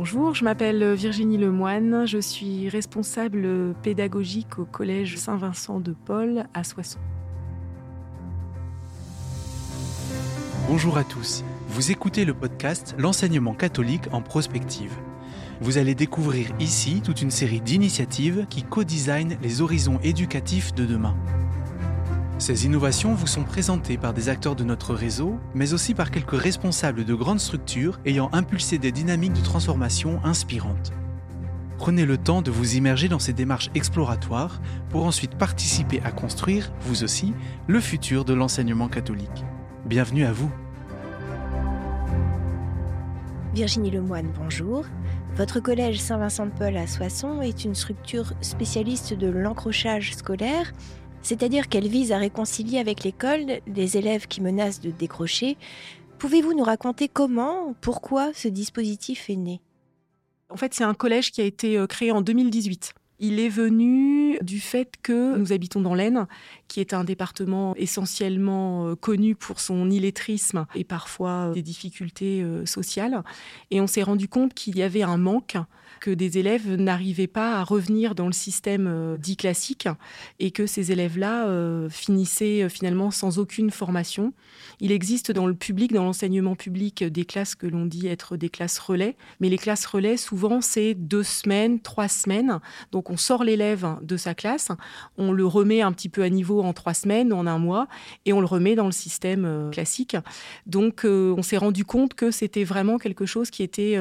Bonjour, je m'appelle Virginie Lemoine, je suis responsable pédagogique au Collège Saint-Vincent de Paul à Soissons. Bonjour à tous, vous écoutez le podcast L'enseignement catholique en prospective. Vous allez découvrir ici toute une série d'initiatives qui co-designent les horizons éducatifs de demain. Ces innovations vous sont présentées par des acteurs de notre réseau, mais aussi par quelques responsables de grandes structures ayant impulsé des dynamiques de transformation inspirantes. Prenez le temps de vous immerger dans ces démarches exploratoires pour ensuite participer à construire, vous aussi, le futur de l'enseignement catholique. Bienvenue à vous. Virginie Lemoine, bonjour. Votre collège Saint-Vincent-de-Paul à Soissons est une structure spécialiste de l'encrochage scolaire c'est-à-dire qu'elle vise à réconcilier avec l'école des élèves qui menacent de décrocher. Pouvez-vous nous raconter comment, pourquoi ce dispositif est né? En fait, c'est un collège qui a été euh, créé en 2018. Il est venu du fait que nous habitons dans l'Aisne, qui est un département essentiellement euh, connu pour son illettrisme et parfois des difficultés euh, sociales. Et on s'est rendu compte qu'il y avait un manque que des élèves n'arrivaient pas à revenir dans le système euh, dit classique et que ces élèves-là euh, finissaient euh, finalement sans aucune formation. Il existe dans le public, dans l'enseignement public, des classes que l'on dit être des classes relais, mais les classes relais, souvent, c'est deux semaines, trois semaines. Donc on sort l'élève de sa classe, on le remet un petit peu à niveau en trois semaines, en un mois, et on le remet dans le système classique. Donc on s'est rendu compte que c'était vraiment quelque chose qui était...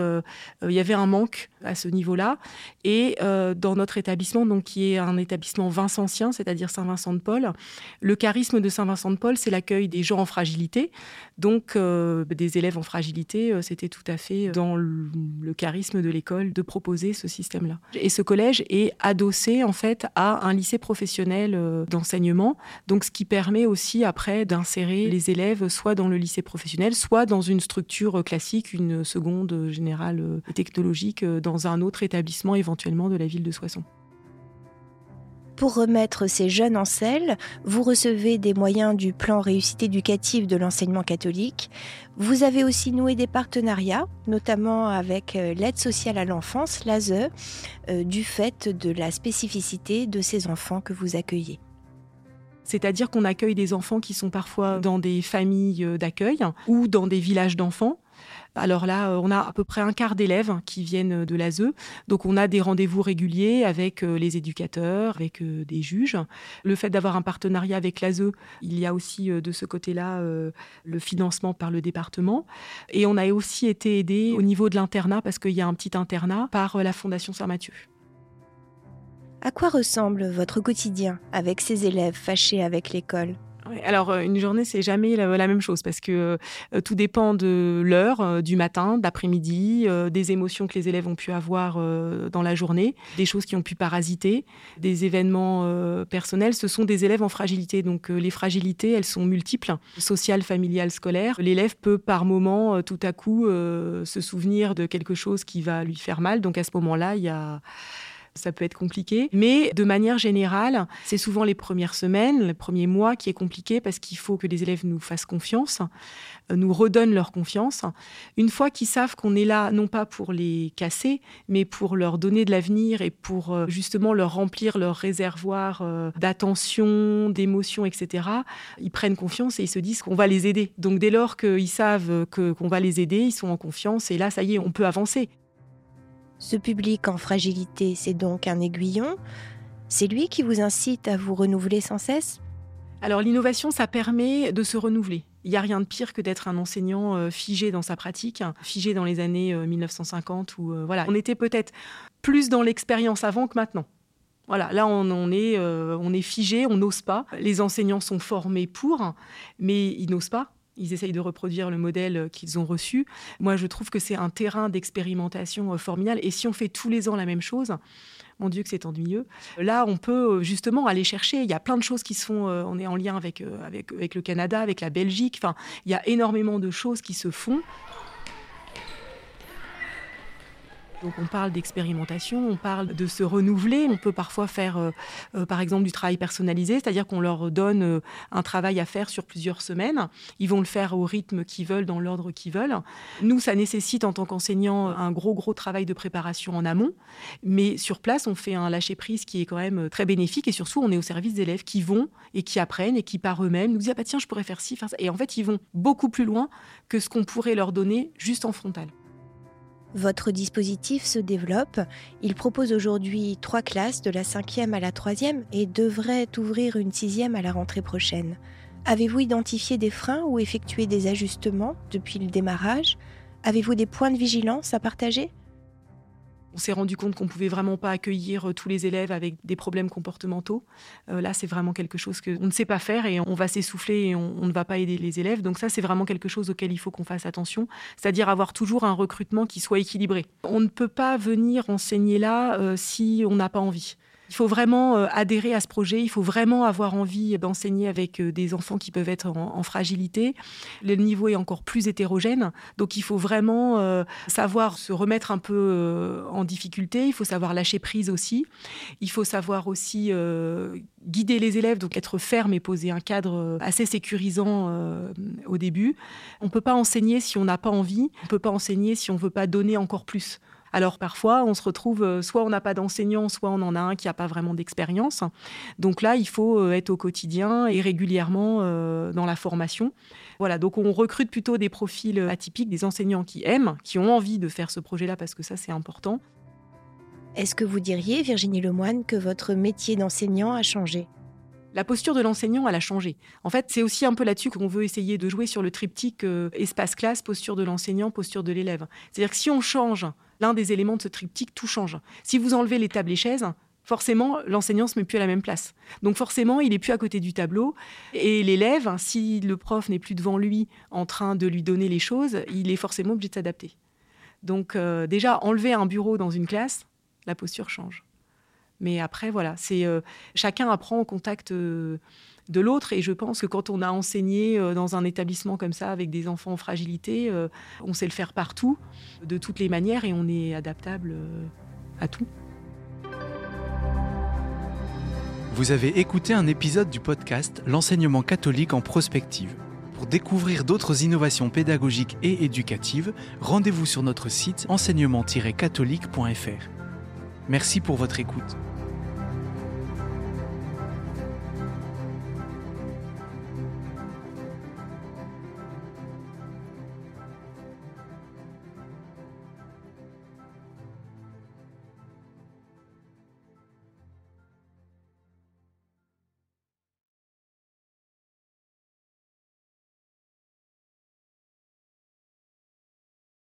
il y avait un manque à ce niveau-là. Et euh, dans notre établissement, donc, qui est un établissement vincentien, c'est-à-dire Saint-Vincent-de-Paul, le charisme de Saint-Vincent-de-Paul, c'est l'accueil des gens en fragilité. Donc, euh, des élèves en fragilité, euh, c'était tout à fait dans le, charisme de l'école de proposer ce système-là. Et ce collège est adossé, en fait, à un lycée professionnel d'enseignement. Donc, ce qui permet aussi, après, d'insérer les élèves soit dans le lycée professionnel, soit dans une structure classique, une seconde générale technologique, dans un autre établissement éventuellement de la ville de Soissons. Pour remettre ces jeunes en selle, vous recevez des moyens du plan réussite éducative de l'enseignement catholique. Vous avez aussi noué des partenariats, notamment avec euh, l'aide sociale à l'enfance, l'ASE, euh, du fait de la spécificité de ces enfants que vous accueillez. C'est-à-dire qu'on accueille des enfants qui sont parfois dans des familles euh, d'accueil ou dans des villages d'enfants alors là, euh, on a à peu près un quart d'élèves qui viennent de l'ASE. Donc on a des rendez-vous réguliers avec euh, les éducateurs, avec euh, des juges. Le fait d'avoir un partenariat avec l'ASE, il y a aussi de ce côté-là le financement par le département. Et on a aussi été aidé au niveau de l'internat, parce qu'il y a un petit internat, par la Fondation Saint-Mathieu. À quoi ressemble votre quotidien avec ces élèves fâchés avec l'école? Alors, euh, une journée, c'est jamais la, même chose parce que euh, tout dépend de l'heure, euh, du matin, d'après-midi, des émotions que les élèves ont pu avoir dans la journée, des choses qui ont pu parasiter, des événements personnels. Ce sont des élèves en fragilité. Donc, les fragilités, elles sont multiples, sociales, familiales, scolaires. L'élève peut par moment, tout à coup, se souvenir de quelque chose qui va lui faire mal. Donc, à ce moment-là, il y a ça peut être compliqué. Mais de manière générale, c'est souvent les premières semaines, les premiers mois qui est compliqué parce qu'il faut que les élèves nous fassent confiance, euh, nous redonnent leur confiance. Une fois qu'ils savent qu'on est là, non pas pour les casser, mais pour leur donner de l'avenir et pour euh, justement leur remplir leur réservoir euh, d'attention, d'émotion, etc., ils prennent confiance et ils se disent qu'on va les aider. Donc dès lors qu'ils savent qu'on va les aider, ils sont en confiance et là, ça y est, on peut avancer. Ce public en fragilité, c'est donc un aiguillon. C'est lui qui vous incite à vous renouveler sans cesse? Alors l'innovation, ça permet de se renouveler. Il n'y a rien de pire que d'être un enseignant euh, figé dans sa pratique, figé dans les années 1950 euh, où euh, voilà, on était peut-être plus dans l'expérience avant que maintenant. Voilà, là on, est, on est figé, on n'ose pas. Les enseignants sont formés pour, mais ils n'osent pas ils essayent de reproduire le modèle qu'ils ont reçu. Moi, je trouve que c'est un terrain d'expérimentation euh, formidable. Et si on fait tous les ans la même chose, mon Dieu que c'est ennuyeux. Là, on peut euh, justement aller chercher. Il y a plein de choses qui se font. Euh, on est en lien avec, avec, avec le Canada, avec la Belgique. Enfin, il y a énormément de choses qui se font. Donc on parle d'expérimentation, on parle de se renouveler. On peut parfois faire, euh, euh, par exemple, du travail personnalisé, c'est-à-dire qu'on leur donne euh, un travail à faire sur plusieurs semaines. Ils vont le faire au rythme qu'ils veulent, dans l'ordre qu'ils veulent. Nous, ça nécessite en tant qu'enseignant un gros, gros travail de préparation en amont. Mais sur place, on fait un lâcher-prise qui est quand même très bénéfique. Et surtout, on est au service d'élèves qui vont et qui apprennent et qui par eux-mêmes nous disent, ah bah tiens, je pourrais faire ci, faire ça. Et en fait, ils vont beaucoup plus loin que ce qu'on pourrait leur donner juste en frontal. Votre dispositif se développe. Il propose aujourd'hui trois classes de la cinquième à la troisième et devrait ouvrir une sixième à la rentrée prochaine. Avez-vous identifié des freins ou effectué des ajustements depuis le démarrage? Avez-vous des points de vigilance à partager? On s'est rendu compte qu'on pouvait vraiment pas accueillir euh, tous les élèves avec des problèmes comportementaux. Euh, là, c'est vraiment quelque chose qu'on ne sait pas faire et on va s'essouffler et on, ne va pas aider les élèves. Donc ça, c'est vraiment quelque chose auquel il faut qu'on fasse attention, c'est-à-dire avoir toujours un recrutement qui soit équilibré. On ne peut pas venir enseigner là euh, si on n'a pas envie. Il faut vraiment euh, adhérer à ce projet, il faut vraiment avoir envie d'enseigner avec euh, des enfants qui peuvent être en, fragilité. Le niveau est encore plus hétérogène, donc il faut vraiment euh, savoir se remettre un peu en difficulté, il faut savoir lâcher prise aussi, il faut savoir aussi guider les élèves, donc être ferme et poser un cadre assez sécurisant au début. On ne peut pas enseigner si on n'a pas envie, on ne peut pas enseigner si on ne veut pas donner encore plus. Alors parfois, on se retrouve, euh, soit on n'a pas d'enseignant, soit on en a un qui n'a pas vraiment d'expérience. Donc là, il faut euh, être au quotidien et régulièrement euh, dans la formation. Voilà, donc on recrute plutôt des profils atypiques, des enseignants qui aiment, qui ont envie de faire ce projet-là parce que ça, c'est important. Est-ce que vous diriez, Virginie Lemoine, que votre métier d'enseignant a changé? La posture de l'enseignant, elle a changé. En fait, c'est aussi un peu là-dessus qu'on veut essayer de jouer sur le triptyque euh, espace-classe, posture de l'enseignant, posture de l'élève. C'est-à-dire que si on change l'un des éléments de ce triptyque, tout change. Si vous enlevez les tables et chaises, forcément, l'enseignant se met plus à la même place. Donc forcément, il est plus à côté du tableau. Et l'élève, si le prof n'est plus devant lui en train de lui donner les choses, il est forcément obligé de s'adapter. Donc euh, déjà, enlever un bureau dans une classe, la posture change. Mais après, voilà, c'est euh, chacun apprend au contact euh, de l'autre. Et je pense que quand on a enseigné euh, dans un établissement comme ça avec des enfants en fragilité, on sait le faire partout, de toutes les manières, et on est adaptable à tout. Vous avez écouté un épisode du podcast L'enseignement catholique en prospective. Pour découvrir d'autres innovations pédagogiques et éducatives, rendez-vous sur notre site enseignement-catholique.fr. Merci pour votre écoute.